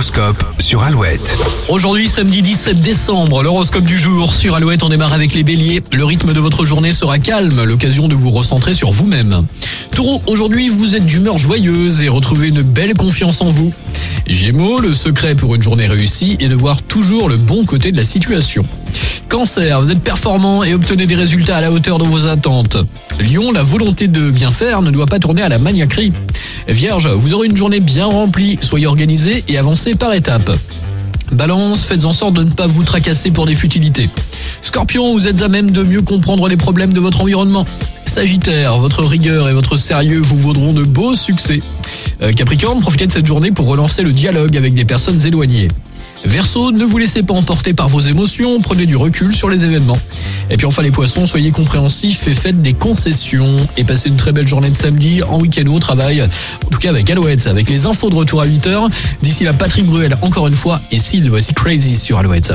L'horoscope sur Alouette. Aujourd'hui, samedi 17 décembre, l'horoscope du jour sur Alouette, on démarre avec les béliers. Le rythme de votre journée sera calme, l'occasion de vous recentrer sur vous-même. Taureau, aujourd'hui, vous êtes d'humeur joyeuse et retrouvez une belle confiance en vous. Gémeaux, le secret pour une journée réussie est de voir toujours le bon côté de la situation. Cancer, vous êtes performant et obtenez des résultats à la hauteur de vos attentes. Lion, la volonté de bien faire ne doit pas tourner à la maniaquerie. Vierge, vous aurez une journée bien remplie, soyez organisé et avancez par étapes. Balance, faites en sorte de ne pas vous tracasser pour des futilités. Scorpion, vous êtes à même de mieux comprendre les problèmes de votre environnement. Sagittaire, votre rigueur et votre sérieux vous vaudront de beaux succès. Euh, Capricorne, profitez de cette journée pour relancer le dialogue avec des personnes éloignées. Verseau, ne vous laissez pas emporter par vos émotions, prenez du recul sur les événements. Et puis enfin les poissons, soyez compréhensifs et faites des concessions. Et passez une très belle journée de samedi en week-end au travail. En tout cas avec Alouette, avec les infos de retour à 8h. D'ici la Patrick Bruel encore une fois et s'il voici Crazy sur Alouette.